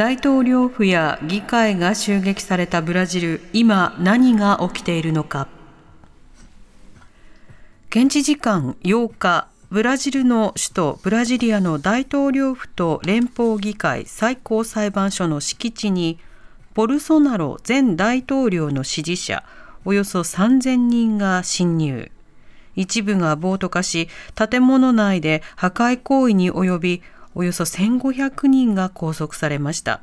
大統領府や議会が襲撃されたブラジル今何が起きているのか。現地時間8日ブラジルの首都ブラジリアの大統領府と連邦議会最高裁判所の敷地にボルソナロ前大統領の支持者およそ3000人が侵入。一部が暴徒化し建物内で破壊行為に及びおよそ1500人が拘束されました。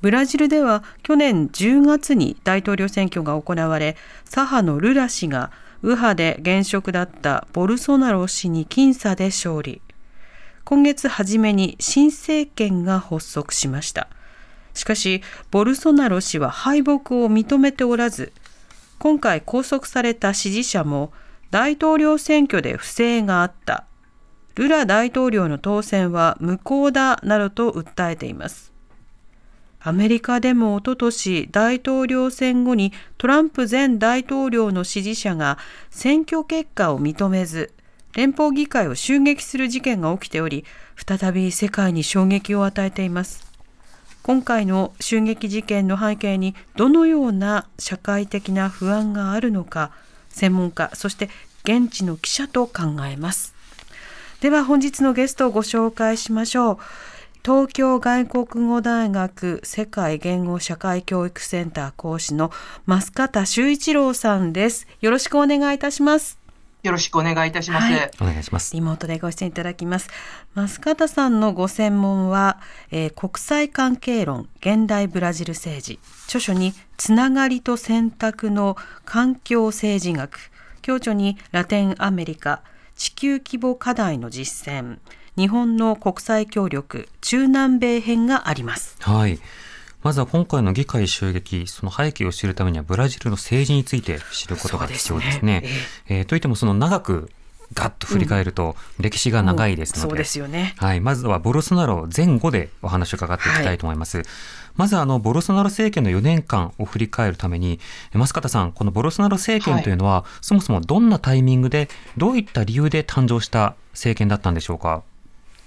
ブラジルでは去年10月に大統領選挙が行われ左派のルラ氏が右派で現職だったボルソナロ氏に僅差で勝利。今月初めに新政権が発足しました。しかしボルソナロ氏は敗北を認めておらず今回拘束された支持者も大統領選挙で不正があった。ルラ大統領の当選は無効だなどと訴えています。アメリカでもおととし大統領選後にトランプ前大統領の支持者が選挙結果を認めず連邦議会を襲撃する事件が起きており再び世界に衝撃を与えています。今回の襲撃事件の背景にどのような社会的な不安があるのか専門家そして現地の記者と考えます。では本日のゲストをご紹介しましょう。東京外国語大学世界言語社会教育センター講師の増方修一郎さんです。よろしくお願いいたします。よろしくお願いいたします。はい。お願いします。リモートでご出演いただきます。増方さんのご専門は、えー国際関係論現代ブラジル政治。著書につながりと選択の環境政治学。共著にラテンアメリカ地球規模課題の実践。日本の国際協力中南米編があります。はい。まずは今回の議会襲撃その背景を知るためにはブラジルの政治について知ることが必要ですね。すえーといってもその長くガッと振り返ると歴史が長いですので、そうですよね。はい、まずはボルソナロ前後でお話を伺っていきたいと思います。まずあのボルソナロ政権の4年間を振り返るために、え増方さん、このボルソナロ政権というのは、そもそもどんなタイミングで、どういった理由で誕生した政権だったんでしょうか？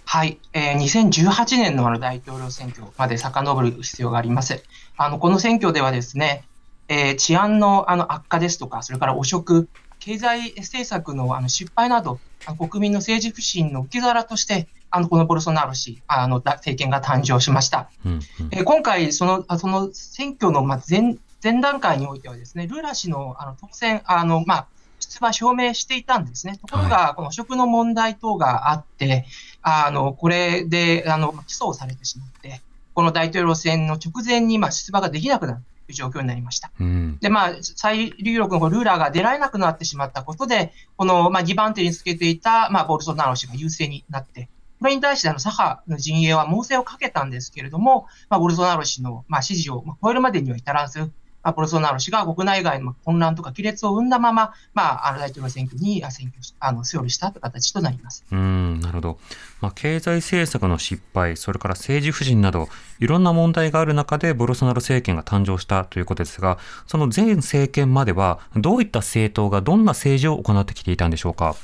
はい、えー2018年のあの大統領選挙まで遡る必要があります。あのこの選挙ではですね、えー治安のあの悪化ですとか、それから汚職、経済政策のあの失敗など、国民の政治不信の受け皿として、あのこのボルソナロ氏、あのだ政権が誕生しました。うんうんえー今回その、あその選挙のまあ前前段階においてはですね、ルーラ氏のあの当選、あのまあ、出馬表明していたんですね。ところが、この汚職の問題等があって、あのこれであの起訴をされてしまって、この大統領選の直前にまあ出馬ができなくなるという状況になりました。うんで、まあ、最有力のルーラーが出られなくなってしまったことで、この、まあ、2番手につけていた、まあ、ボルソナロ氏が優勢になって、これに対してあの左派の陣営は猛省をかけたんですけれども、まあ、ボルソナロ氏の、まあ、支持をまあ超えるまでには至らず、まあ、ボルソナロ氏が国内外の混乱とか亀裂を生んだまま、まあ、あの大統領選挙にあ選挙しあの勝利したという形となります。うん、なるほど。まあ、経済政策の失敗、それから政治不信など、いろんな問題がある中で、ボルソナロ政権が誕生したということですが、その前政権までは、どういった政党がどんな政治を行ってきていたんでしょうか？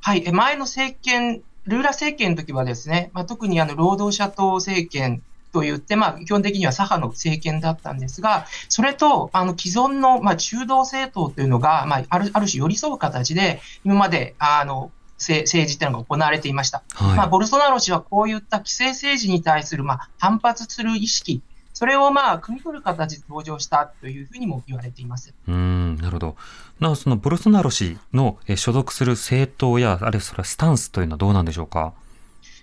はい、え前の政権、ルーラ政権の時はですね、まあ、特にあの労働者党政権といって、まあ、基本的には左派の政権だったんですが、それとあの既存の、まあ、中道政党というのが、まあ、あるある種寄り添う形で、今まであの政政治というのが行われていました。はい。まあ、ボルソナロ氏はこういった既成政治に対する、まあ、反発する意識、それをまあ汲み取る形で登場したというふうにも言われています。うーん、なるほど。なお、そのボルソナロ氏のえー所属する政党や、あるいはそれはスタンスというのはどうなんでしょうか？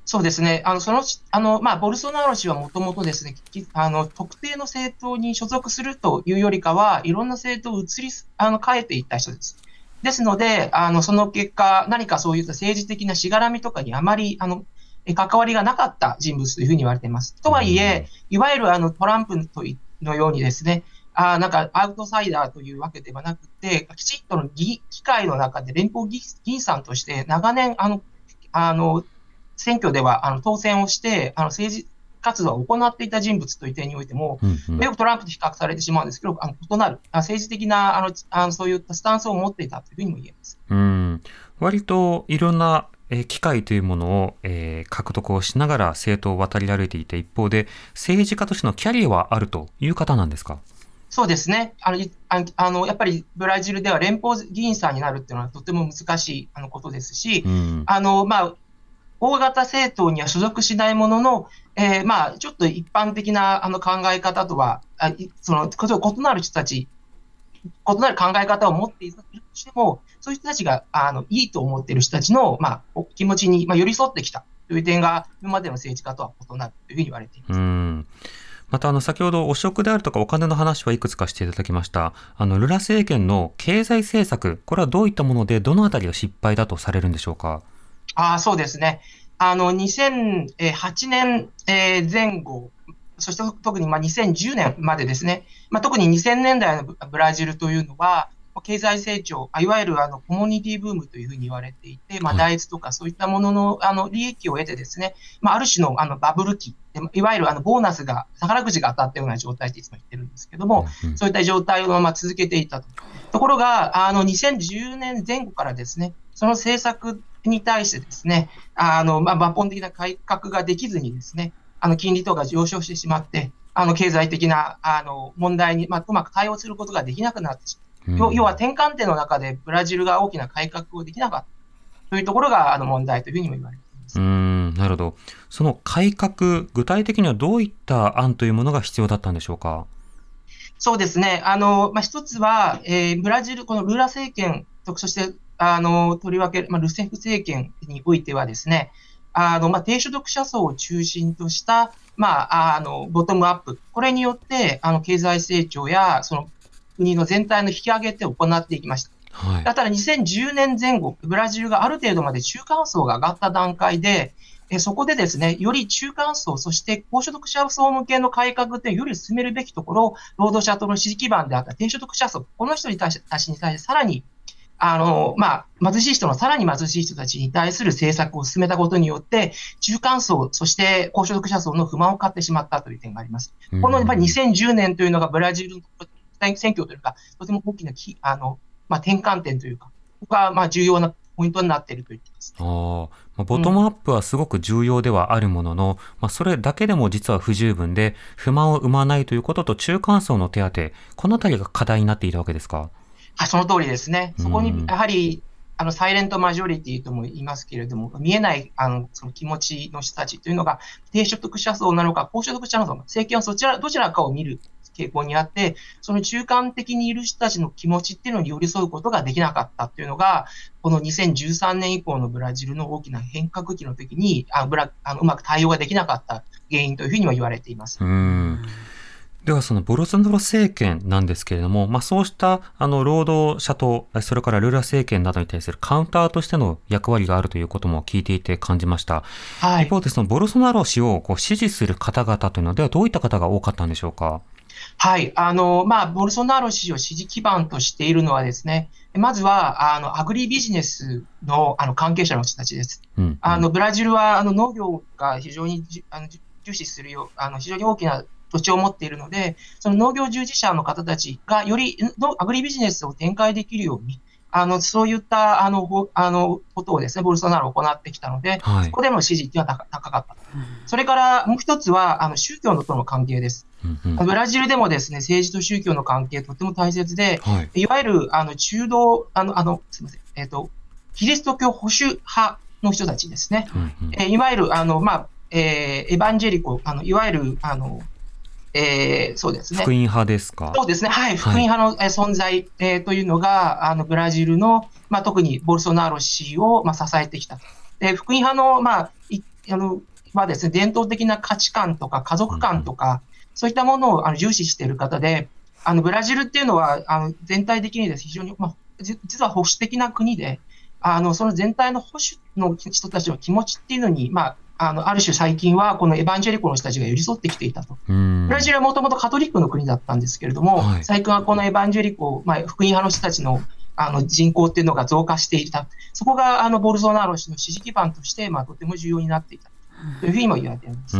そうですね、あのそのあのまあ、ボルソナロ氏はもともとですねきあの特定の政党に所属するというよりかは、いろんな政党を移りあの変えていった人です。ですので、あのその結果、何かそういった政治的なしがらみとかにあまりあの関わりがなかった人物というふうに言われています。とはいえ、いわゆるあのトランプのようにですね、あなんかアウトサイダーというわけではなくて、きちっとの議会の中で連邦議員さんとして長年、あの、あの、選挙ではあの当選をして、あの政治活動を行っていた人物という点においても、うんうん、よくトランプと比較されてしまうんですけど、あの異なる、政治的なあのあのそういったスタンスを持っていたというふうにも言えます。うん。割といろんなえ機会というものを、えー、獲得をしながら政党を渡り歩いていて、一方で政治家としてのキャリアはあるという方なんですか？そうですね。あのあのやっぱりブラジルでは連邦議員さんになるっていうのはとても難しいあのことですし、うん、あのまあ、大型政党には所属しないものの、えー、まあ、ちょっと一般的なあの考え方とは、あその異なる人たち異なる考え方を持っているとしても、そういう人たちがあのいいと思っている人たちの、まあ、気持ちに、まあ、寄り添ってきたという点が、今までの政治家とは異なるというふうに言われています。またあの先ほど汚職であるとかお金の話はいくつかしていただきました。あのルラ政権の経済政策、これはどういったもので、どのあたりが失敗だとされるんでしょうか？あそうですね。あの2008年前後そして特にまあ2010年までですね、まあ、特に2000年代のブラジルというのは、経済成長、いわゆるあのコミュニティブームというふうに言われていて、まあ、大豆とかそういったもののあの利益を得てですね、まあ、ある種のあのバブル期、いわゆるあのボーナスが、宝くじが当たったような状態っていつも言ってるんですけども、そういった状態をまま続けていたと。ところが、あの2010年前後からですね、その政策に対してですね、あのまあ、抜本的な改革ができずにですね、あの金利等が上昇してしまって、あの経済的なあの問題に、まあ、うまく対応することができなくなってしまう。うん、要は転換点の中でブラジルが大きな改革をできなかったというところがあの問題というふうにも言われています。うんなるほど。その改革、具体的にはどういった案というものが必要だったんでしょうか？そうですね。あの、まあ、一つは、えー、ブラジル、このルーラ政権と、そして、あの、とりわけ、まあ、ルセフ政権においてはですね、あの、まあ、低所得者層を中心とした、まあ、あの、ボトムアップ。これによって、あの、経済成長や、その、国の全体の引き上げて行っていきました。はい、だから2010年前後、ブラジルがある程度まで中間層が上がった段階で、えそこでですね、より中間層、そして高所得者層向けの改革ってより進めるべきところ、労働者との支持基盤であった低所得者層、この人に対して、に対してさらにあの、まあ、貧しい人のさらに貧しい人たちに対する政策を進めたことによって、中間層、そして高所得者層の不満を買ってしまったという点があります。このやっぱり2010年というのがブラジルの選挙というか、とても大きなきあの、まあ、転換点というか、ここがまあ重要なポイントになっていると言っています。ああ、ボトムアップはすごく重要ではあるものの、うん、まあ、それだけでも実は不十分で、不満を生まないということと中間層の手当、このあたりが課題になっていたわけですか？はい、その通りですね。そこに、やはり、あの、サイレントマジョリティとも言いますけれども、見えない、あの、その気持ちの人たちというのが、低所得者層なのか、高所得者層、政権はそちら、どちらかを見る傾向にあって、その中間的にいる人たちの気持ちっていうのに寄り添うことができなかったっていうのが、この2013年以降のブラジルの大きな変革期の時に、あブラあのうまく対応ができなかった原因というふうには言われています。うんではそのボルソナロ政権なんですけれども、まあ、そうしたあの労働者と、それからルーラ政権などに対するカウンターとしての役割があるということも聞いていて感じました。はい、一方でそのボルソナロ氏をこう支持する方々というのではどういった方が多かったんでしょうか？はい。あの、まあ、ボルソナロ氏を支持基盤としているのはですね、まずは、あの、アグリビジネスの、あの、関係者の人たちです。うんうん、あの、ブラジルは、あの、農業が非常にあの重視するよう、あの、非常に大きな土地を持っているので、その農業従事者の方たちがよりアグリビジネスを展開できるように、あのそういったあのあのことをですね、ボルソナロ行ってきたので、はい、そこでの支持っていうのは高かった。うん、それからもう一つは、あの宗教のとの関係です。うんうん、ブラジルでもですね、政治と宗教の関係とても大切で、はい、いわゆるあの中道、あの、あの、すみません、えっ、ー、と、キリスト教保守派の人たちですね。うんうん、えいわゆる、あの、まあ、えー、エヴァンジェリコ、あのいわゆるあのえー、そうですね。福音派ですか？そうですね。はい。福音派の存在、えー、というのが、あの、ブラジルの、まあ、特にボルソナロ氏を、まあ、支えてきた。で、福音派の、まあ、いあの、はですね、伝統的な価値観とか家族観とか、うん、そういったものをあの重視している方で、あの、ブラジルっていうのは、あの、全体的にです非常に、まあ、実は保守的な国で、あの、その全体の保守の人たちの気持ちっていうのに、まあ、あの、ある種最近は、このエヴァンジェリコの人たちが寄り添ってきていたと。うんブラジルはもともとカトリックの国だったんですけれども、はい最近はこのエヴァンジェリコ、まあ、福音派の人たちのあの人口っていうのが増加していた。そこがあのボルソナロ氏の支持基盤として、まあ、とても重要になっていたというふうにも言われています。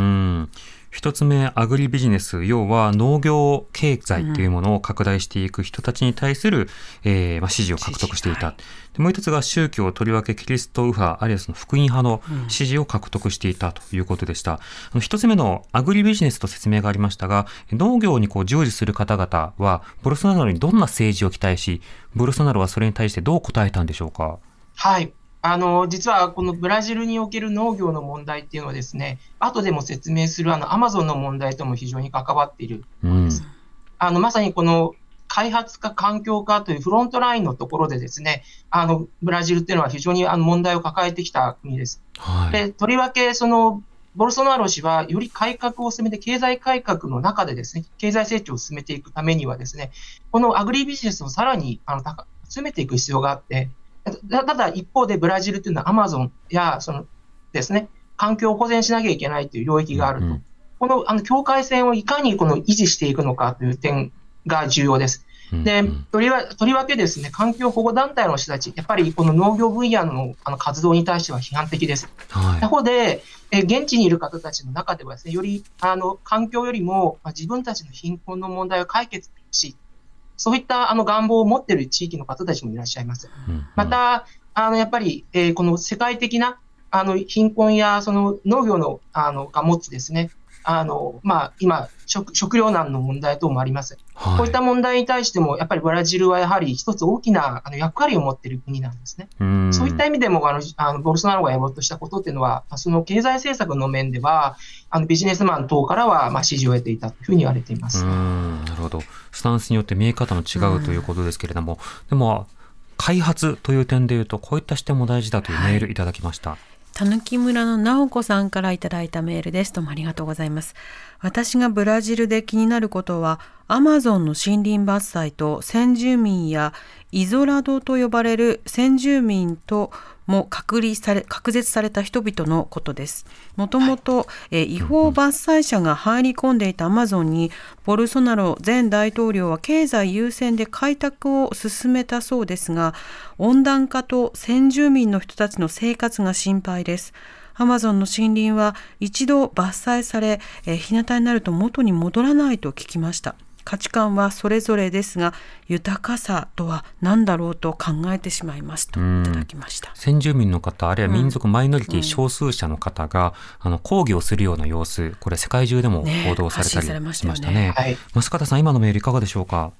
うん一つ目、アグリビジネス、要は農業経済というものを拡大していく人たちに対する、えーまあ、支持を獲得していた。でもう一つが宗教、とりわけキリスト右派、あるいはその福音派の支持を獲得していたということでした。あの一つ目のアグリビジネスと説明がありましたが、農業にこう従事する方々は、ボルソナロにどんな政治を期待し、ボルソナロはそれに対してどう答えたんでしょうか？はい。あの、実はこのブラジルにおける農業の問題っていうのはですね、後でも説明するあのアマゾンの問題とも非常に関わっている。うん。あの、まさにこの開発か環境かというフロントラインのところでですね、あの、ブラジルっていうのは非常にあの問題を抱えてきた国です。はい。で、とりわけ、その、ボルソナロ氏はより改革を進めて、経済改革の中でですね、経済成長を進めていくためにはですね、このアグリビジネスをさらにあの高進めていく必要があって、たただ一方でブラジルというのはアマゾンや、そのですね、環境を保全しなきゃいけないという領域があると。うんうんこのあの境界線をいかにこの維持していくのかという点が重要です。でとりわとりわけですね、環境保護団体の人たち、やっぱりこの農業分野のあの活動に対しては批判的です。はい他。方で、え現地にいる方たちの中ではですね、よりあの環境よりも、まあ、自分たちの貧困の問題を解決し、そういったあの願望を持っている地域の方たちもいらっしゃいます。うんうんまた、あのやっぱり、えーこの世界的なあの貧困やその農業のあのが持つですね、あのまあ、今食、食糧難の問題等もあります。はいこういった問題に対しても、やっぱりブラジルはやはり一つ大きなあの役割を持っている国なんですね。うんそういった意味でも、あの、あのボルソナロがやろうとしたことっていうのは、その経済政策の面では、あのビジネスマン等からは、まあ、支持を得ていたというふうに言われています。うんなるほど。スタンスによって見え方も違うということですけれども、でも、開発という点でいうと、こういった視点も大事だというメールいただきました。たぬき村のなおこさんからいただいたメールです。どうもありがとうございます。私がブラジルで気になることは、アマゾンの森林伐採と先住民やイゾラドと呼ばれる先住民とも隔離され、隔絶された人々のことです。もともと、えー違法伐採者が入り込んでいたアマゾンに、ボルソナロ前大統領は経済優先で開拓を進めたそうですが、温暖化と先住民の人たちの生活が心配です。アマゾンの森林は一度伐採され、えー日向になると元に戻らないと聞きました。価値観はそれぞれですが、豊かさとは何だろうと考えてしまいますといただきました。先住民の方、あるいは民族マイノリティ少数者の方が、あの抗議をするような様子、これ世界中でもね報道されたりしましたね。はい。増方さん、今のメールいかがでしょうか？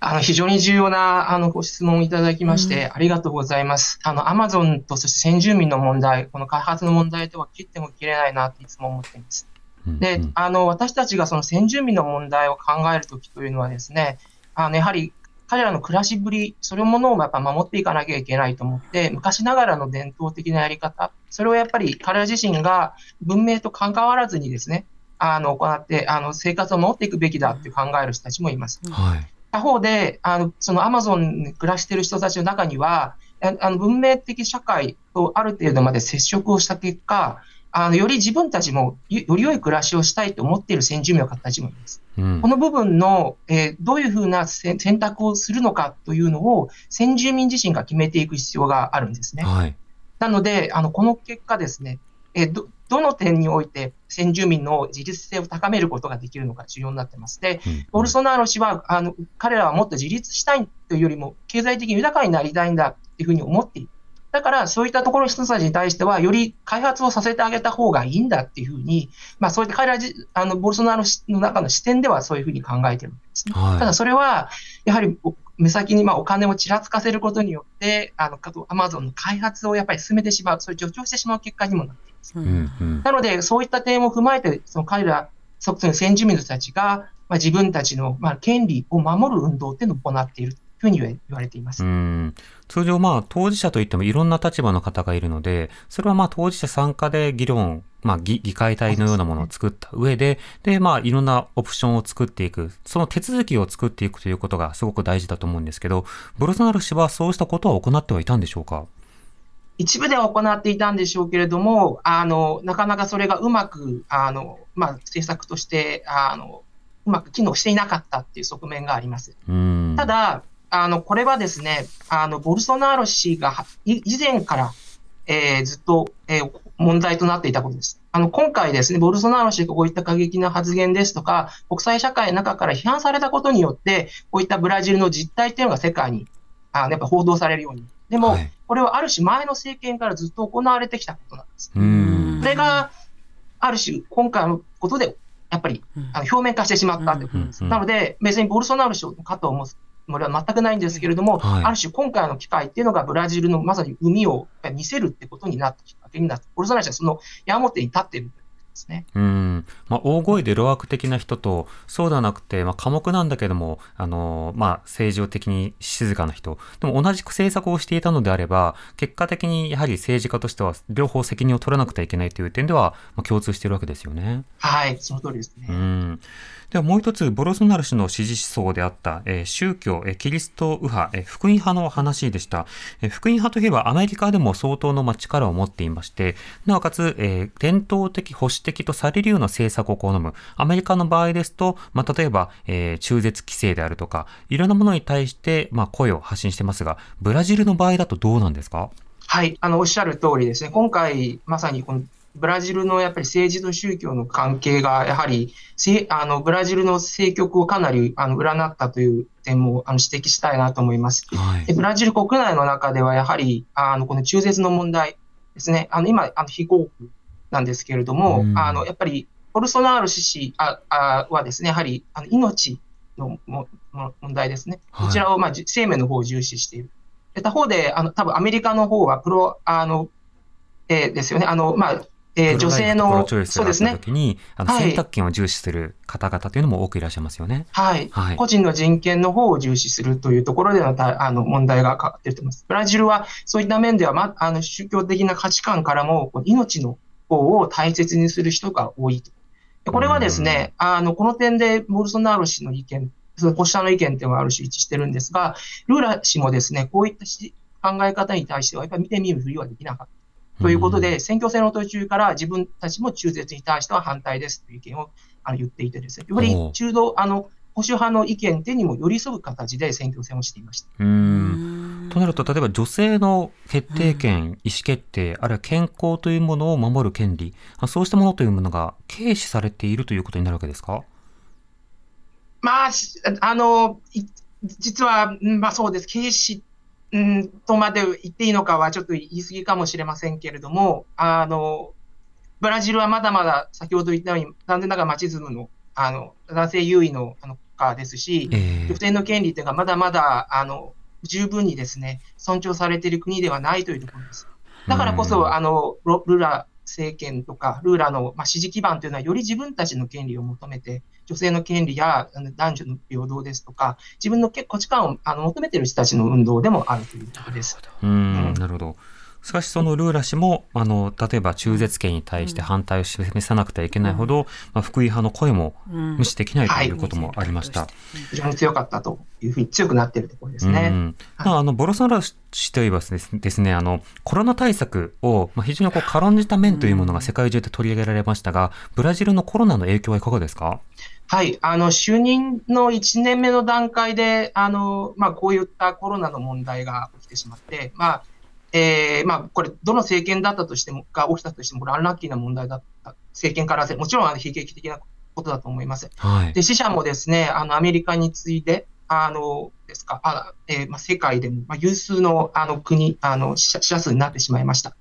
あの、非常に重要な、あの、ご質問をいただきまして、ありがとうございます。あの、アマゾンとそして先住民の問題、この開発の問題とは切っても切れないなっていつも思っています。うんでうん、あの、私たちがその先住民の問題を考えるときというのはですね、あの、やはり彼らの暮らしぶり、それものをやっぱ守っていかなきゃいけないと思って、昔ながらの伝統的なやり方、それをやっぱり彼ら自身が文明と関わらずにですね、あの、行って、あの、生活を守っていくべきだって考える人たちもいます。はい。他方で、あの、そのアマゾンに暮らしている人たちの中には、ああの文明的社会とある程度まで接触をした結果、あの、より自分たちもよより良い暮らしをしたいと思っている先住民の方たちもいます。うんこの部分の、えーどういうふうなせ選択をするのかというのを先住民自身が決めていく必要があるんですね。はい。なので、あの、この結果ですね、えーど、どの点において先住民の自立性を高めることができるのか重要になってます。で、うんボルソナロ氏は、あの、彼らはもっと自立したいというよりも、経済的に豊かになりたいんだっていうふうに思っている。だから、そういったところの人たちに対しては、より開発をさせてあげた方がいいんだっていうふうに、まあ、そういった彼らじ、あの、ボルソナロ氏の中の視点ではそういうふうに考えているんですね。はいただ、それは、やはり、お目先にまあお金をちらつかせることによって、あの、アマゾンの開発をやっぱり進めてしまう、そういう助長してしまう結果にもなっています。ううんんうんなので、そういった点を踏まえて、その彼ら、その先住民の人たちが、まあ、自分たちの、まあ、権利を守る運動っていうのを行っているふうに言われています。うん。通常、まあ、当事者といってもいろんな立場の方がいるので、それはまあ、当事者参加で議論、まあ、議議会体のようなものを作った上で、で、まあ、いろんなオプションを作っていく、その手続きを作っていくということがすごく大事だと思うんですけど、ボルソナロ氏はそうしたことは行ってはいたんでしょうか？い一部では行っていたんでしょうけれども、あの、なかなかそれがうまく、あの、まあ、政策として、あの、うまく機能していなかったっていう側面があります。ただ、あの、これはですね、あの、ボルソナーロ氏が以前から、えー、ずっと、えー、問題となっていたことです。あの、今回ですね、ボルソナーロ氏がこういった過激な発言ですとか、国際社会の中から批判されたことによって、こういったブラジルの実態っていうのが世界に、あやっぱ報道されるように。でも、はい、これはある種前の政権からずっと行われてきたことなんです。これが、ある種、今回のことで、やっぱり、あの表面化してしまったということです。なので、別にボルソナーロ氏かと思もりは全くないんですけれども、はい、ある種今回の機会っていうのがブラジルのまさに海を見せるってことになったきっかけになって、ボルソナロ氏はその矢面に立っているですね。うん。まあ、大声で路悪的な人と、そうではなくて、まあ、寡黙なんだけども、あの、まあ、正常的に静かな人。でも同じく政策をしていたのであれば、結果的にやはり政治家としては、両方責任を取らなくてはいけないという点では、まあ、共通しているわけですよね。はい、その通りですね。うん。ではもう一つ、ボロソナル氏の支持思想であった、えー、宗教、えー、キリスト右派、えー、福音派の話でした、えー。福音派といえばアメリカでも相当の力を持っていまして、なおかつ、えー、伝統的保守的とされるような政策を好む。アメリカの場合ですと、まあ、例えば、えー、中絶規制であるとか、いろんなものに対して、まあ、声を発信してますが、ブラジルの場合だとどうなんですか？はい、あの、おっしゃる通りですね。今回、まさにこのブラジルのやっぱり政治と宗教の関係が、やはり、あの、ブラジルの政局をかなり、あの、占ったという点も、あの、指摘したいなと思います。はい、でブラジル国内の中では、やはり、あの、この中絶の問題ですね。あの、今、あの、非合区なんですけれども、あの、やっぱり、ボルソナール氏ああはですね、やはり、あの、命のもも問題ですね。こちらを、まあ、生命の方を重視している。で他方で、あの、多分アメリカの方は、プロ、あの、えー、ですよね。あの、まあ、えー、女性の、そうですね。時に、あの、選択権を重視する方々というのも多くいらっしゃいますよね。はい。はい、個人の人権の方を重視するというところでのあの問題がかかっていると思います。ブラジルはそういった面では、ま、あの宗教的な価値観からも、命の方を大切にする人が多いと。これはですね、あの、この点でボルソナーロ氏の意見、その保守者の意見っていうのはある種一致してるんですが、ルーラ氏もですね、こういった考え方に対しては、やっぱり見てみるふりはできなかった。ということで、選挙戦の途中から自分たちも中絶に対しては反対ですという意見をあの言っていてですね、より中道、あの、保守派の意見手にも寄り添う形で選挙戦をしていました。うんとなると、例えば女性の決定権、意思決定、あるいは健康というものを守る権利、そうしたものというものが軽視されているということになるわけですか？まあ、あの、実は、まあそうです。軽視うんとまで言っていいのかはちょっと言い過ぎかもしれませんけれども、あの、ブラジルはまだまだ先ほど言ったように、残念ながらマチズムの、あの、男性優位のあのですし、女性の権利というのがまだまだ、あの、十分にですね、尊重されている国ではないというところです。だからこそ、あの、ルラ政権とか、ルーラの、まあ、支持基盤というのは、より自分たちの権利を求めて、女性の権利や男女の平等ですとか、自分の価値観をあの求めている人たちの運動でもあるということです。うん、なるほど。しかしそのルーラ氏も、あの、例えば中絶権に対して反対を示さなくてはいけないほど、うん、まあ、福井派の声も無視できないということもありました。はい、非常に強かったというふうに強くなっているところですね。うん。はい、あの、ボロソナロ氏といえばですね、あの、コロナ対策を、まあ、非常にこう軽んじた面というものが世界中で取り上げられましたが、ブラジルのコロナの影響はいかがですか？はい、あの、就任の1年目の段階で、あの、まあ、こういったコロナの問題が起きてしまって、まあ、えー、まあ、これ、どの政権だったとしても、が起きたとしても、これ、アンラッキーな問題だった、政権からもちろん、あの、悲劇的なことだと思います。はい、で、死者もですね、あの、アメリカに次いで、あの、ですか、あえー、まあ、世界でも、まあ、有数の、あの、国、あの、死者数になってしまいました。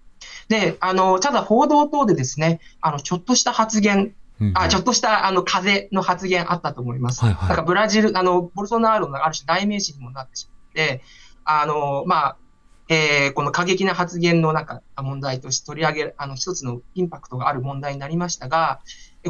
で、あの、ただ報道等でですね、あの、ちょっとした発言、あちょっとしたあの風の発言あったと思います。はいはい、なんかブラジル、あの、ボルソナーロのある種代名詞にもなってしまって、あの、まあ、えー、この過激な発言の中、問題として取り上げる、あの、一つのインパクトがある問題になりましたが、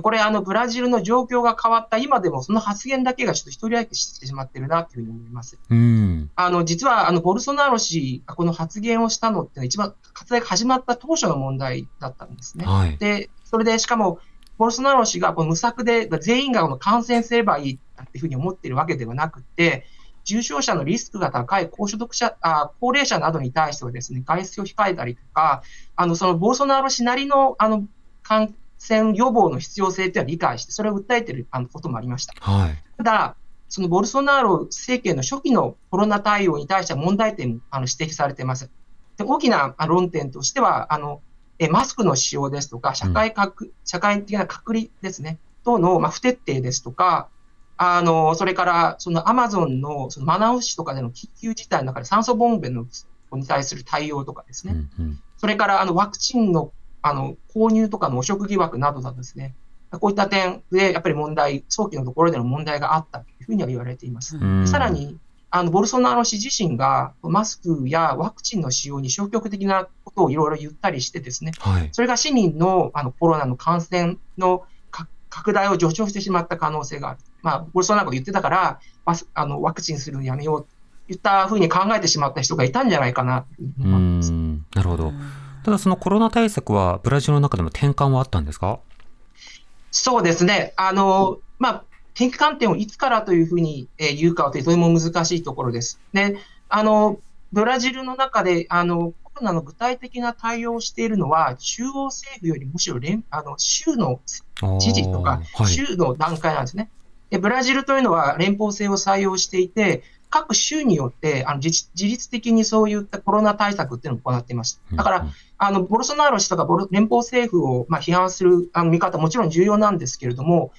これ、あの、ブラジルの状況が変わった今でも、その発言だけがちょっと一人歩きしてしまってるな、というふうに思います。うん。あの、実は、あの、ボルソナロ氏がこの発言をしたのって一番活躍が始まった当初の問題だったんですね。はい、で、それで、しかも、ボルソナロ氏がこの無策で全員がこの感染すればいいっていうふうに思っているわけではなくて、重症者のリスクが高い高所得者あ高齢者などに対してはですね、外出を控えたりとか、あのそのボルソナロ氏なりのあの感染予防の必要性というのは理解して、それを訴えているあのこともありました。はい。ただ、そのボルソナロ政権の初期のコロナ対応に対しては問題点もあの指摘されています。で大きなあ論点としては、あのえマスクの使用ですとか、社会隔、社会的な隔離ですね、等の、まあ、不徹底ですとか、あのそれからそのアマゾンのそのマナウ市とかでの緊急事態の中で酸素ボンベのに対する対応とかですね、うんうん。それからあのワクチンのあの購入とかの汚職疑惑などだとですね、こういった点でやっぱり問題、早期のところでの問題があったというふうには言われています。うん。さらに、あのボルソナロ氏自身がマスクやワクチンの使用に消極的なことをいろいろ言ったりしてですね、はい。それが市民のあのコロナの感染のか拡大を助長してしまった可能性がある。まあ、ボルソナロが言ってたから、あのワクチンするのやめようといったふうに考えてしまった人がいたんじゃないかなと思います。ん。なるほど。ただそのコロナ対策はブラジルの中でも転換はあったんですか？そうですね。あの、まあ、転換点をいつからというふうにえー言うかはとても難しいところです。で、あの、ブラジルの中で、あの、コロナの具体的な対応をしているのは、中央政府よりむしろ連あの州の知事とか、はい。州の段階なんですね。でブラジルというのは連邦制を採用していて、各州によってあの自自律的にそういったコロナ対策っていうのを行っていました。だから、あのボルソナロ氏とか連邦政府をまあ批判するあの見方もちろん重要なんですけれども、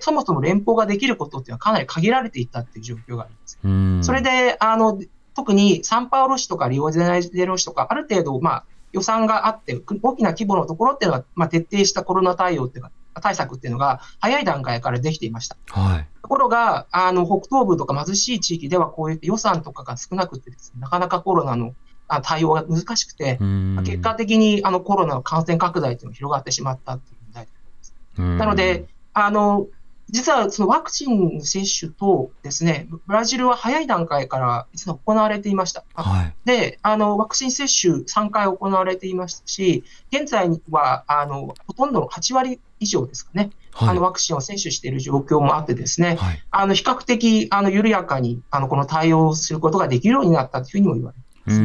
そもそも連邦ができることっていうのはかなり限られていたっていう状況があります。うんそれで、あの特にサンパウロ市とかリオデジャネイロ市とか、ある程度、まあ、予算があって、く大きな規模のところっていうのは、まあ、徹底したコロナ対応っていうか、対策っていうのが早い段階からできていました。はい。ところが、あの北東部とか貧しい地域では、こういった予算とかが少なくてです、ね、なかなかコロナのあ対応が難しくて、うん結果的にあのコロナの感染拡大というのが広がってしまったっていう問題うんなので、あの実はそのワクチンの接種とですね、ブラジルは早い段階から実は行われていました。はい。で、あのワクチン接種3回行われていましたし、現在はあのほとんどの8割以上ですかね、あはいの。ワクチンを接種している状況もあってですね、はい。あの比較的あの緩やかにあのこの対応をすることができるようになったというふうにも言われています。う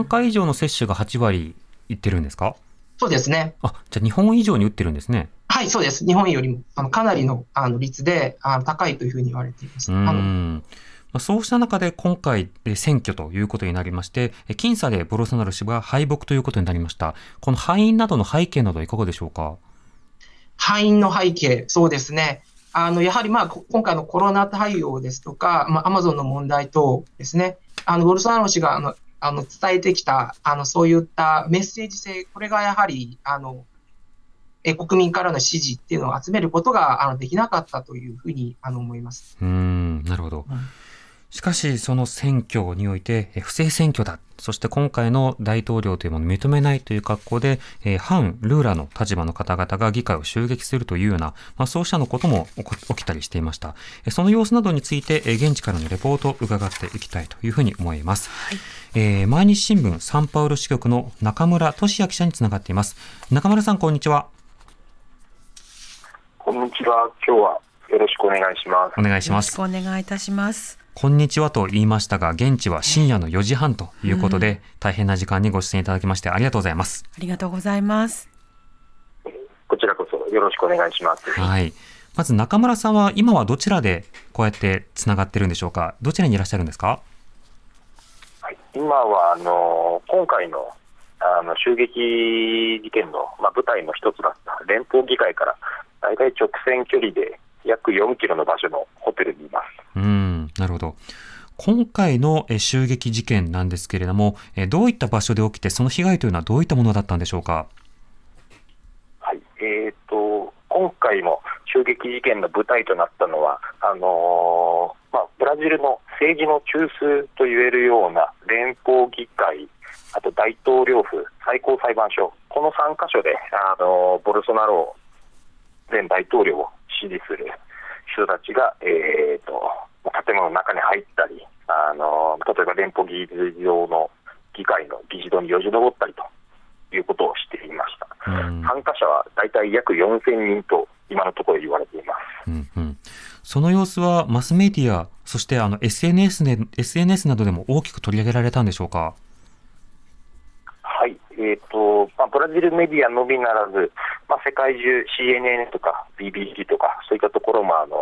ん。3回以上の接種が8割いってるんですか？そうですね。あ、じゃあ日本以上に打ってるんですね。はい、そうです。日本よりもあのかなりのあの率であの高いというふうに言われています。うん。まあそうした中で今回えー選挙ということになりまして、え僅差でボルソナロ氏が敗北ということになりました。この敗因などの背景などはいかがでしょうか？敗因の背景、そうですね。あの、やはりまあ、こ今回のコロナ対応ですとか、まあ、アマゾンの問題等ですね。あの、ボルソナロ氏が、あの、あの伝えてきた、あの、そういったメッセージ性、これがやはり、あの、え国民からの支持っていうのを集めることが、あの、できなかったというふうに、あの、思います。うーん、なるほど。しかし、その選挙において、え不正選挙だ。そして今回の大統領というものを認めないという格好で、えー反ルーラの立場の方々が議会を襲撃するというような、まあ、そうしたのことも起きたりしていました。えその様子などについて、え現地からのレポートを伺っていきたいというふうに思います。えー毎日新聞サンパウロ支局の中村俊也記者につながっています。中村さん、こんにちは。こんにちは。今日はよろしくお願いします。お願いしますよろしく。お願いいたします。こんにちはと言いましたが、現地は深夜の4時半ということで、大変な時間にご出演いただきましてありがとうございます。ありがとうございます。こちらこそよろしくお願いします。はい。まず中村さんは今はどちらでこうやってつながってるんでしょうか？どちらにいらっしゃるんですか？はい、今はあの今回のあの襲撃事件の、まあ、舞台の一つだった連邦議会から大体直線距離で約4キロの場所のホテルにいます。うん、なるほど。今回の襲撃事件なんですけれども、どういった場所で起きて、その被害というのはどういったものだったんでしょうか？はい、えー、と今回も襲撃事件の舞台となったのはあのーまあ、ブラジルの政治の中枢といえるような連邦議会、あと大統領府、最高裁判所、この3カ所で、あのーボルソナロ前大統領を支持する人たちが、えー、と建物の中に入ったり、あのー例えば連邦議事堂の議会の議事堂によじ登ったりということをしていました。うん参加者は大体約4000人と今のところ言われています。うんうん、その様子はマスメディア、そしてあの SNS, で SNS などでも大きく取り上げられたんでしょうか？はい、えーとまあ、ブラジルメディアのみならず、まあ、世界中 CNN とか BBC とかそういったところもあの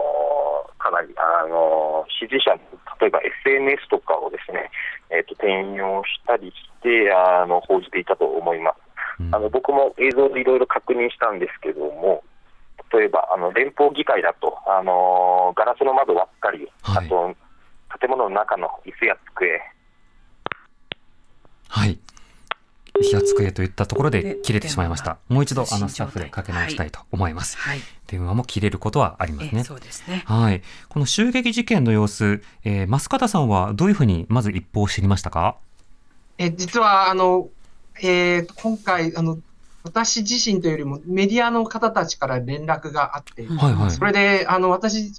かなりあの支持者例えば SNS とかをですね、えーと、転用したりしてあの報じていたと思います。あの僕も映像でいろいろ確認したんですけども、例えばあの連邦議会だと、あのガラスの窓ばっかり、はい、あと建物の中の椅子や机。はい。椅子や机といったところで切れてしまいました。もう一度あのスタッフでかけ直したいと思います。はい、電話も切れることはありますね。そうですね。はい。この襲撃事件の様子、えー、増方さんはどういうふうにまず一報を知りましたか？え実はあの、えー、今回あの私自身というよりもメディアの方たちから連絡があって、はいはい、それであの私、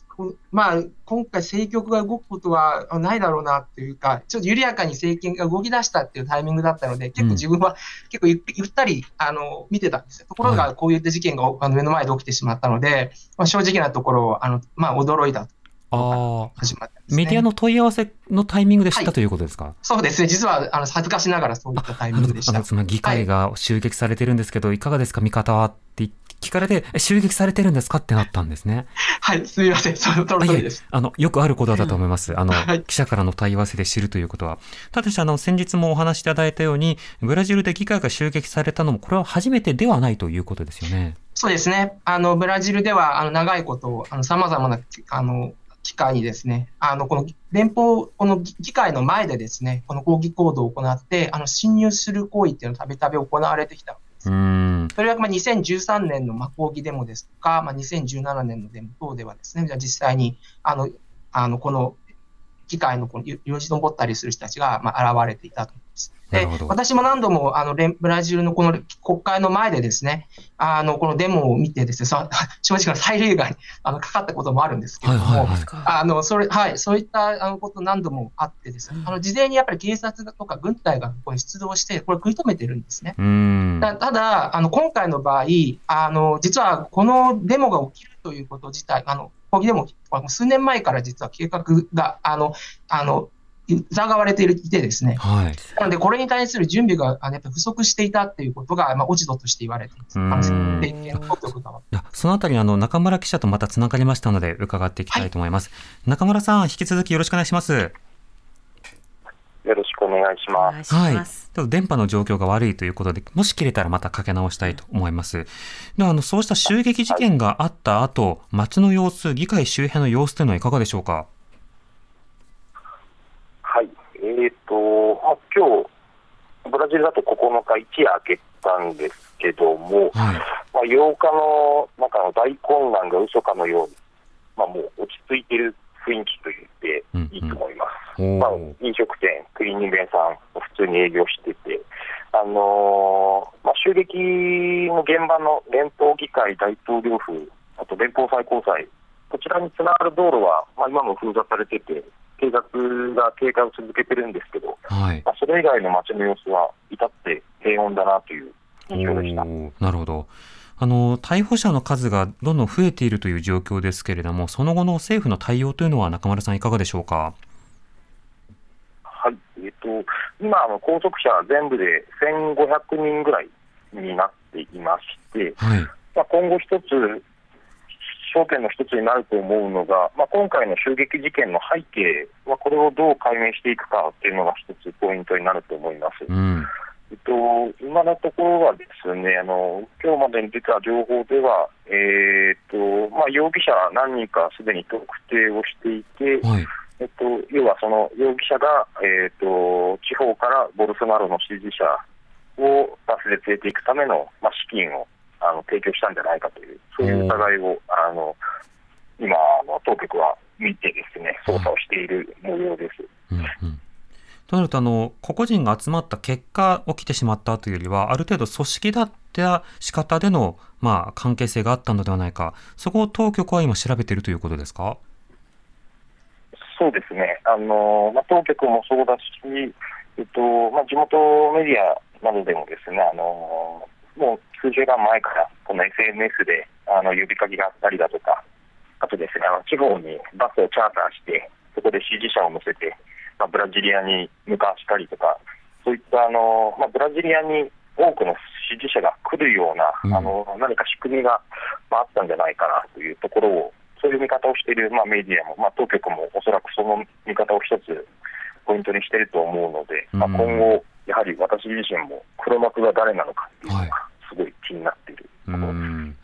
まあ、今回、政局が動くことはないだろうなっていうか、ちょっと緩やかに政権が動き出したっていうタイミングだったので、結構自分は結構ゆったりあの見てたんですよ。ところが、こういった事件があの目の前で起きてしまったので、まあ、正直なところあの、まあ、驚いたあ始まった、ね、メディアの問い合わせのタイミングで知ったということですか、はい、そうですね、実はあの恥ずかしながらそういったタイミングでした。その議会が襲撃されてるんですけど、はい、いかがですか、見方はって聞かれて、襲撃されてるんですか？ってなったんですね。はい、すみません、その通りです。あのよくあることだと思います。あの、はい、記者からの問い合わせで知るということは。ただし、あの先日もお話しいただいたように、ブラジルで議会が襲撃されたのも、これは初めてではないということですよね。そうですね。あのブラジルではあの長いことさまざまなあの機会にですね、あの、この連邦、この議会の前でですね、この抗議行動を行って、あの、侵入する行為っていうのをたびたび行われてきたわけです。それはまあ2013年のまあ抗議デモですとか、まあ、2017年のデモ等ではですね、実際に、あの、あの、この議会のこのよじ登ったりする人たちがまあ現れていたと。で私も何度もあのブラジルのこの国会の前でですね、あのこのデモを見てですね、正直な催涙ガにあのかかったこともあるんですけれども、あのそれはい、そういったあのこと何度もあってですね、あの事前にやっぱり警察とか軍隊がここに出動して、これ食い止めてるんですね。たただあの、今回の場合あの、実はこのデモが起きるということ自体、あの抗議デモ、数年前から実は計画が、あの、あの、疑われていてですね、はい、なので、これに対する準備がやっぱ不足していたっていうことが、まあ、落ち度として言われています。そのあたりあの、中村記者とまたつながりましたので、伺っていきたいと思います。はい、中村さん、引き続きよろしくお願いします。よろしくお願いします。はい。ちょっと電波の状況が悪いということで、もし切れたらまたかけ直したいと思います。では、あの、そうした襲撃事件があった後、街の様子、議会周辺の様子というのはいかがでしょうか？はい。えっ、ー、と、まあ、今日、ブラジルだと9日一夜明けたんですけども、はい、まあ、8日の中の大混乱が嘘かのように、まあ、もう落ち着いている雰囲気と言っていいと思います。うん。うん、まあ、飲食店、クリーニング屋さん、普通に営業してて、あのー、まあ、襲撃の現場の連邦議会大統領府、あと連邦最高裁、こちらにつながる道路は、まあ、今も封鎖されてて、警察が警戒を続けてるんですけど、はい、まあ、それ以外の街の様子は至って平穏だなという印象でした。なるほど。あの逮捕者の数がどんどん増えているという状況ですけれども、その後の政府の対応というのは、中丸さん、いかがでしょうか？はいえっと、今、拘束者全部で1500人ぐらいになっていまして、はい、まあ、今後一つ、焦点の一つになると思うのが、まあ、今回の襲撃事件の背景は、これをどう解明していくかというのが一つポイントになると思います。うんえっと、今のところはですね、あの今日までに出た情報では、えー、っとまあ、容疑者何人かすでに特定をしていて、はい、えっと、要はその容疑者が、えー、っと地方からボルソナロの支持者をバスで連れていくための、まあ、資金をあの提供したんじゃないかという、そういう疑いをあの今の当局は見てですね、捜査をしている模様です。うんうん。となるとあの、個々人が集まった結果、起きてしまったというよりは、ある程度組織だった仕方での、まあ、関係性があったのではないか、そこを当局は今、調べているということですか？そうですね、あのまあ、当局もそうだし、えっとまあ、地元メディアなどでもですね、あのもう数週間前から、この SNS であの呼びかけがあったりだとか、あとですね、あの地方にバスをチャーターして、そこで支持者を乗せて、まあ、ブラジリアに向かしたりとか、そういったあの、まあ、ブラジリアに多くの支持者が来るような、うん。あの何か仕組みが、まあ、あったんじゃないかなというところを、そういう見方をしている、まあ、メディアも、まあ、当局もおそらくその見方を一つポイントにしていると思うので、まあ、うん。今後、やはり私自身も黒幕が誰なのかっていうのはい。がすごい気になっているとうころです。ん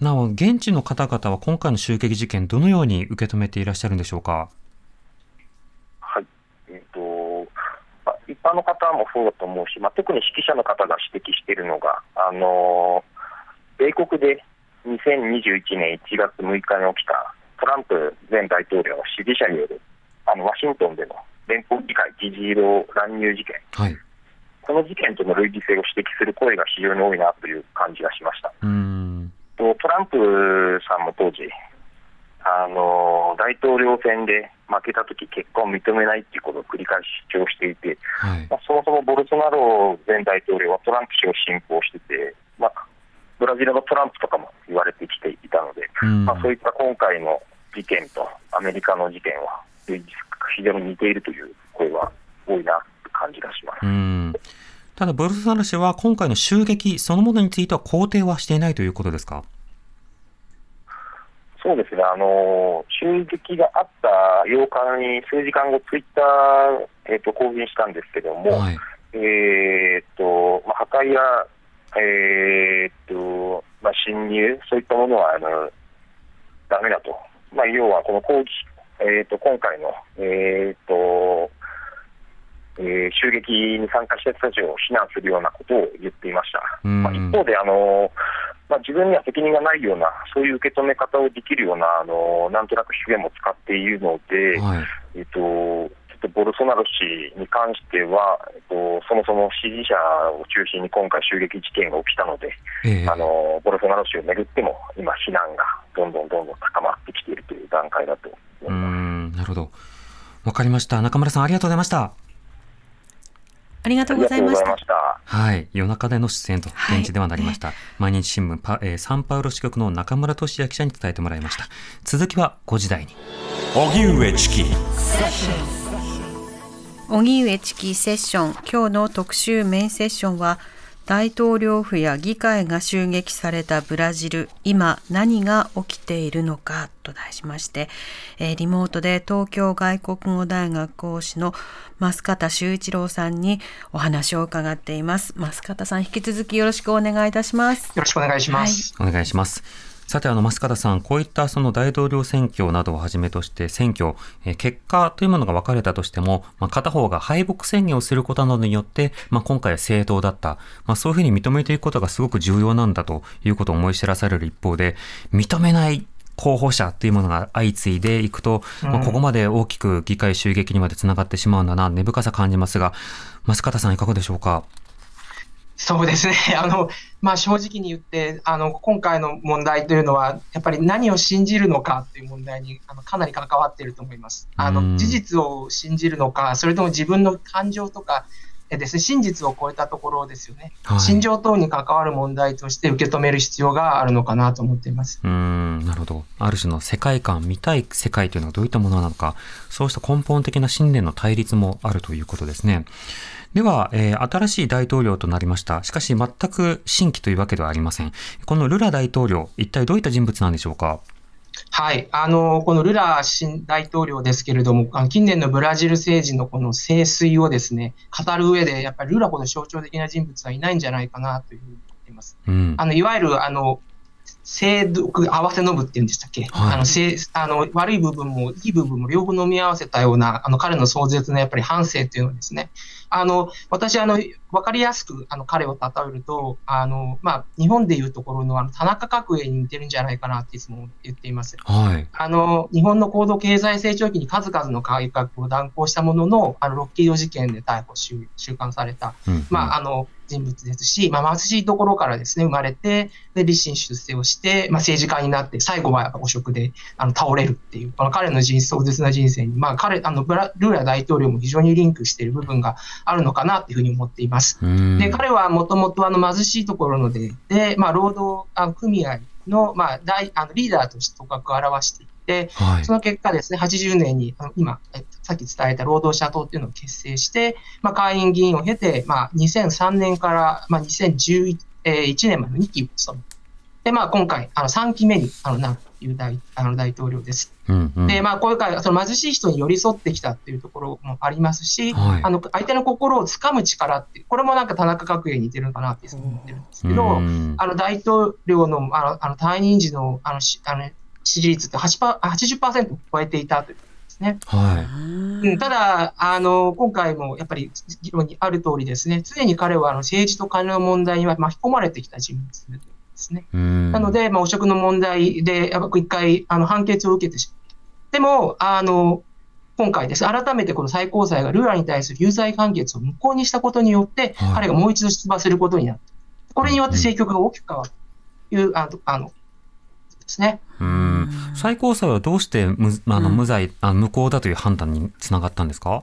なお現地の方々は今回の襲撃事件どのように受け止めていらっしゃるんでしょうか？はいえーとまあ、一般の方もそうだと思うし、まあ、特に指揮者の方が指摘しているのが、あのー米国で2021年1月6日に起きたトランプ前大統領の支持者によるあのワシントンでの連邦議会議事堂乱入事件、はい。この事件との類似性を指摘する声が非常に多いなという感じがしました。うん。とトランプさんも当時、あの大統領選で負けたとき、結果を認めないっていうことを繰り返し主張していて、はい。まあ、そもそもボルソナロ前大統領はトランプ氏を信奉してて、まあ、ブラジルのトランプとかも言われてきていたので、うんまあ、そういった今回の事件とアメリカの事件は非常に似ているという声は多いな感じがします。うん。ただ、ボルソナロ氏は今回の襲撃そのものについては肯定はしていないということですか？そうですね、あの襲撃があった8日に数時間後、ツイッター、えー、と更新したんですけども、はい。えーっとまあ、破壊や、えーっとまあ、侵入、そういったものはあのダメだと、まあ、要はこの抗議、えーっと今回の、えーっとえー襲撃に参加した人たちを非難するようなことを言っていました。うんまあ、一方であの、まあ、自分には責任がないような、そういう受け止め方をできるような、あのなんとなく表現も使っているので、はい。えっと、ちょっとボルソナロ氏に関しては、えっと、そもそも支持者を中心に今回襲撃事件が起きたので、ええあのボルソナロ氏をめぐっても今、非難がどんどんどんどん高まってきているという段階だとう思います。ん。なるほど。わかりました。中村さん、ありがとうございました。ありがとうございましたした。はい。夜中での出演と、はい現地ではなりました。毎日新聞パ、えーサンパウロ支局の中村俊也記者に伝えてもらいました。続きは5時台に。荻上チキ荻上チキセッション今日の特集メインセッションは大統領府や議会が襲撃されたブラジル今何が起きているのかと題しまして、えーリモートで東京外国語大学講師の増方修一郎さんにお話を伺っています増方さん引き続きよろしくお願いいたしますよろしくお願いします。お願いします。さて、あの、増方さん、こういったその大統領選挙などをはじめとして選挙、えー結果というものが分かれたとしても、まあ、片方が敗北宣言をすることなどによって、まあ、今回は正当だった。まあ、そういうふうに認めていくことがすごく重要なんだということを思い知らされる一方で、認めない候補者というものが相次いでいくと、まあ、ここまで大きく議会襲撃にまでつながってしまうんだな、根深さ感じますが、増方さんいかがでしょうか？そうですね。あの、まあ、正直に言って、あの、今回の問題というのは、やっぱり何を信じるのかという問題にあのかなり関わっていると思います。あうんの、事実を信じるのか、それとも自分の感情とか、えですね、真実を超えたところですよね。はい心情等に関わる問題として受け止める必要があるのかなと思っています。うーん、なるほど。ある種の世界観、見たい世界というのはどういったものなのか、そうした根本的な信念の対立もあるということですね。では、えー新しい大統領となりました。しかし、全く新規というわけではありません。このルラ大統領、一体どういった人物なんでしょうか？はい、あのこのルラ新大統領ですけれども、近年のブラジル政治のこの盛衰をですね語る上で、やっぱりルラほど象徴的な人物はいないんじゃないかなというふうに思っています。うん。あのいわゆるあの性毒合わせの部っていうんでしたっけ、はいあの性あの悪い部分もいい部分も両方飲み合わせたようなあの彼の壮絶なやっぱり反省っていうのはですね、あの私あの、分かりやすくあの彼を例えると、あのまあ、日本でいうところのあの田中角栄に似てるんじゃないかなっていつも言っています。はい。あの日本の高度経済成長期に数々の改革を断行したものの、あのロッキード事件で逮捕、収収監された、うんまあ、あの人物ですし、まあ、貧しいところからですね生まれて、で立身出世をして、まあ、政治家になって、最後はやっぱ汚職であの倒れるっていう、この彼の人壮絶な人生に、まあ、彼あのブラルーラ大統領も非常にリンクしている部分があるのかなというふうに思っています。うん。で彼はもともと貧しいところので、でまあ、労働あ組合の,、まあ、大あのリーダーとして頭角を表していて、はい。その結果ですね、80年に、あの今、えっとさっき伝えた労働者党っていうのを結成して、まあ、会員議員を経て、まあ、2003年から、まあ、2011年まで2期を務めで、まあ、今回、あの3期目にあのなる。という大あの大統領です。うんうん。で、まあ、今回、その貧しい人に寄り添ってきたっていうところもありますし、はい。あの相手の心をつかむ力って、これもなんか田中角栄に似てるのかなっていうふうに思ってるんですけど、うん。あの大統領のあのあの退任時のあのしあの支持率って8パ80%を超えていたということですね。はい。うん、ただあの、今回もやっぱり議論にある通りですね、常に彼はあの政治と金の問題には巻き込まれてきた人物ですね。うんなので、まあ、汚職の問題で、やっぱ一回あの判決を受けてしまった。でも、あの今回です、改めてこの最高裁がルーラに対する有罪判決を無効にしたことによって、はい彼がもう一度出馬することになった。これによって政局が大きく変わるという、あの、あのですね。うん最高裁はどうして無あのうん無罪、あ無効だという判断につながったんですか？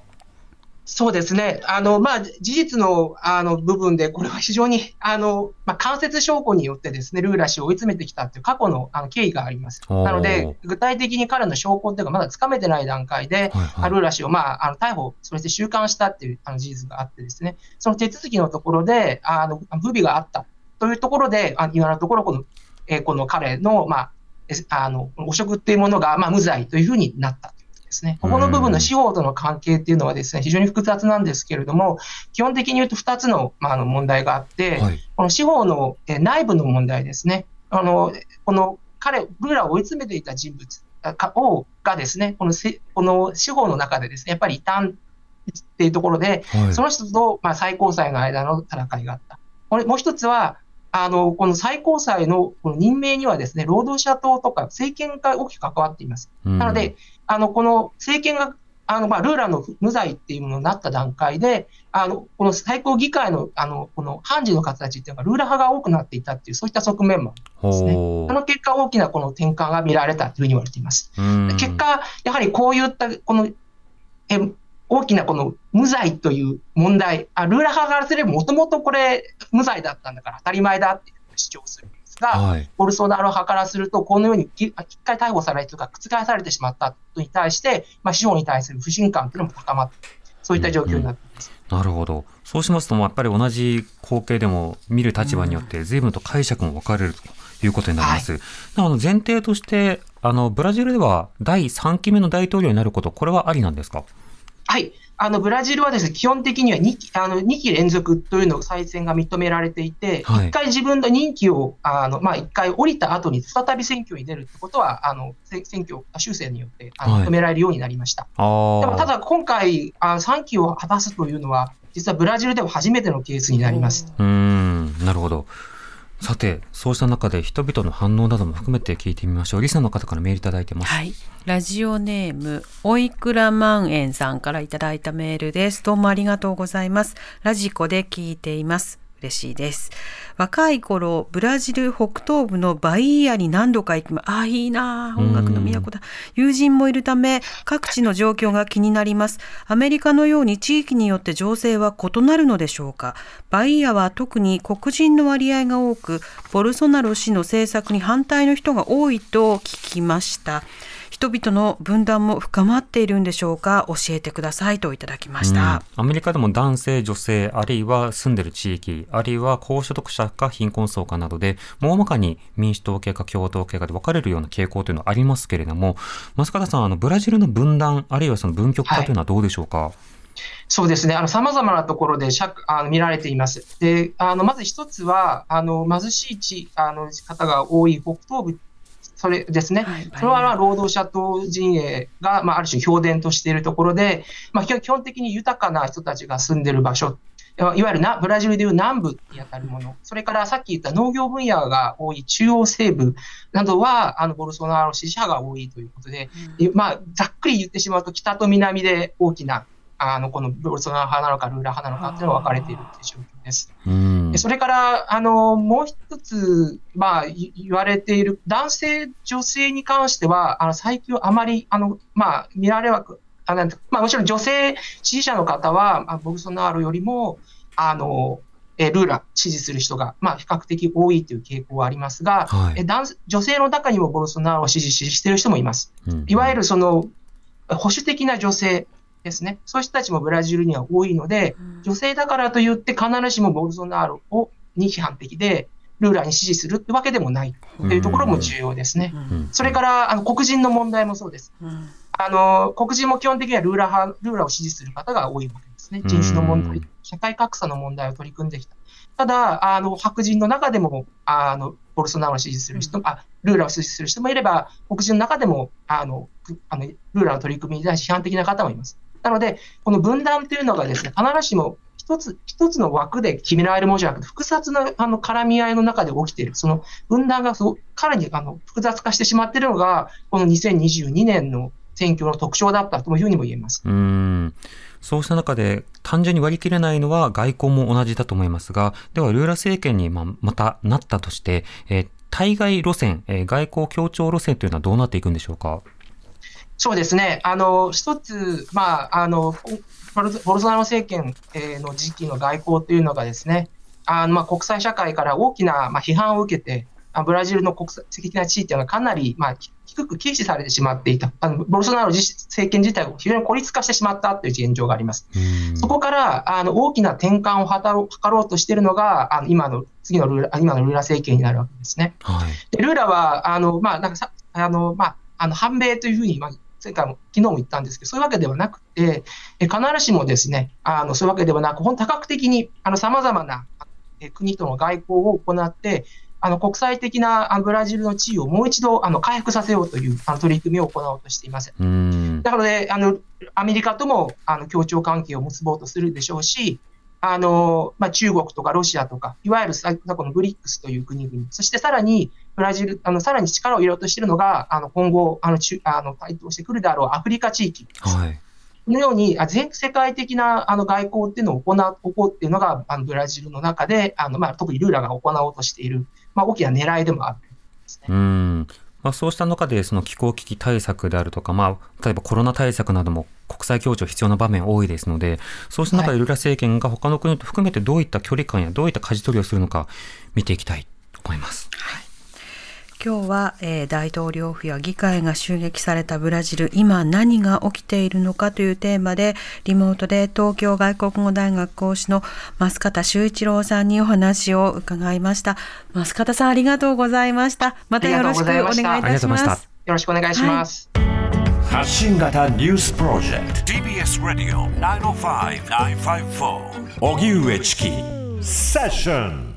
そうですね。あの、まあ、事実の、あの、部分で、これは非常に、あの、まあ、間接証拠によってですね、ルーラ氏を追い詰めてきたっていう過去の、あの、経緯があります。なので、具体的に彼の証拠っていうのがまだつかめてない段階で、はいはいルーラ氏を、まあ、あの逮捕、そして収監したっていうあの事実があってですね、その手続きのところで、あの、不備があったというところで、あ今のところ、この、えーこの彼の、まあ、えあの、汚職っていうものが、まあ、無罪というふうになったですね。ここの部分の司法との関係っていうのはですね、非常に複雑なんですけれども、基本的に言うと2つの,、まあ、あの問題があって、はいこの司法のえー内部の問題ですね。あの、この彼、ルーラを追い詰めていた人物をがですね、このせこの司法の中でですね、やっぱり異端っていうところで、はいその人と、まあ、最高裁の間の戦いがあった。これもう一つは、あの、この最高裁のこの任命にはですね、労働者党とか政権が大きく関わっています。うんなので、あの、この政権が、あの、まあ、ルーラの無罪っていうものになった段階で、あの、この最高議会の、あの、この判事の方たちっていうのが、ルーラ派が多くなっていたっていう、そういった側面もあるんですね。ほその結果、大きなこの転換が見られたというふうに言われています。ううん結果、やはりこういった、この、え、大きなこの無罪という問題、あルーラ派からすればもともとこれ無罪だったんだから当たり前だっていう主張するんですが、はいボルソナロ派からすると、このようにき一回逮捕されとか覆されてしまったことに対して、まあ、司法に対する不信感というのも高まってそういった状況になっています。なるほど。そうしますと、やっぱり同じ光景でも見る立場によって随分と解釈も分かれるということになります。なので前提として、あの、ブラジルでは第3期目の大統領になること、これはありなんですか？はい。あの、ブラジルはですね、基本的には 2, 期あの2期連続というのを再選が認められていて、はい1回自分の任期を、あの、まあ、1回降りた後に再び選挙に出るってことは、あの、せ選挙、修正によってあのはい認められるようになりました。でもただ今回、あ3期を果たすというのは、実はブラジルでは初めてのケースになります。うーん、なるほど。さて、そうした中で人々の反応なども含めて聞いてみましょう。リスナーの方からメールいただいてます。はい。ラジオネーム、おいくらまんえんさんからいただいたメールです。どうもありがとうございます。ラジコで聞いています。嬉しいです。若い頃、ブラジル北東部のバイーアに何度か行きま、ああ、いいなあ音楽の都だ。友人もいるため、各地の状況が気になります。アメリカのように地域によって情勢は異なるのでしょうか。バイーアは特に黒人の割合が多く、ボルソナロ氏の政策に反対の人が多いと聞きました。人々の分断も深まっているんでしょうか？教えてくださいといただきました。うんアメリカでも男性、女性、あるいは住んでる地域、あるいは高所得者か貧困層かなどで、大まかに民主党系か共和党系かで分かれるような傾向というのはありますけれども、増方さん、あのブラジルの分断、あるいはその分極化というのはどうでしょうか？そうですね、あの様々なところでしゃあの見られています。で、あのまず一つは、あの貧しい地あの方が多い北東部、それですね、はいそれはまあ労働者党陣営が、まあ、ある種、評伝としているところで、まあ、基本的に豊かな人たちが住んでいる場所、いわゆるなブラジルでいう南部に当たるもの、それからさっき言った農業分野が多い中央西部などは、あのボルソナロ支持派が多いということで、まあ、ざっくり言ってしまうと、北と南で大きな、あのこのボルソナロ派なのか、ルーラ派なのかっていうのが分かれているという状況です。それから、あの、もう一つ、まあ、い言われている、男性、女性に関しては、あの、最近あまり、あの、まあ、見られは、あなんてまあ、もちろん女性支持者の方は、あボルソナーロよりも、あの、えールーラ支持する人が、まあ、比較的多いという傾向はありますが、はいえー男女性の中にもボルソナロを支持している人もいます。うんいわゆるその保守的な女性ですね。そういう人たちもブラジルには多いので、女性だからといって必ずしもボルソナロをに批判的で、ルーラに支持するってわけでもないというところも重要ですね。うんそれからあの黒人の問題もそうです。うんあの黒人も基本的にはルーラ派、ルーラを支持する方が多いわけですね。人種の問題うん、社会格差の問題を取り組んできた。ただ、あの白人の中でもあのボルソナロを支持する人、あルーラを支持する人もいれば、黒人の中でもあのくあのルーラの取り組みに対して批判的な方もいます。なので、この分断というのがですね、必ずしも一つ一つの枠で決められるものじゃなくて、複雑なあの絡み合いの中で起きている、その分断がかなりあの複雑化してしまっているのが、この2022年の選挙の特徴だったというふうにも言えます。うんそうした中で単純に割り切れないのは外交も同じだと思いますが、ではルーラ政権にままたなったとして、えー対外路線、えー外交協調路線というのはどうなっていくんでしょうか？そうですね、あの一つ、まあ、あのボルボルソナロ政権えーの時期の外交というのがですね、あのまあ、国際社会から大きなまあ批判を受けて、あブラジルの国際的な地位というのはかなりまあ低く軽視されてしまっていた、あのボルソナロ自政権自体が非常に孤立化してしまったという現状があります。うんそこからあの大きな転換を図ろうとしているのが、あの今の次のルーラ今のルーラ政権になるわけですね。はい。でルーラは、あの、まあ、なんかさ、あの、まあ、あの、反米というふうに、まあ、前回も、昨日も言ったんですけど、そういうわけではなくて、え必ずしもですね、あの、そういうわけではなく、本当多角的に、あの、様々なえ国との外交を行って、あの、国際的なあブラジルの地位をもう一度、あの、回復させようという、あの、取り組みを行おうとしています。うん。なので、あの、アメリカとも、あの、協調関係を結ぼうとするでしょうし、あの、まあ、中国とかロシアとか、いわゆるさこのブリックスという国々、そしてさらに、ブラジル、あの、さらに力を入れようとしているのが、あの、今後、あの、中あの、台頭してくるであろうアフリカ地域。はい。このように、あ全世界的なあの外交っていうのを行う、行うっていうのが、あの、ブラジルの中で、あの、まあ、特にルーラが行おうとしている、まあ、大きな狙いでもあるんですね。うん。まあ、そうした中で、その気候危機対策であるとか、まあ、例えばコロナ対策なども国際協調必要な場面多いですので、そうした中ではいルラ政権が他の国と含めてどういった距離感やどういった舵取りをするのか見ていきたいと思います。今日は、えー大統領府や議会が襲撃されたブラジル。今何が起きているのかというテーマでリモートで東京外国語大学講師の増方修一郎さんにお話を伺いました。増方さんありがとうございました。またよろしくお願いいたしありがとうございました。ますよろしくお願いします。発信型ニュースプロジェクト。TBS Radio 905-954荻上チキ。セッション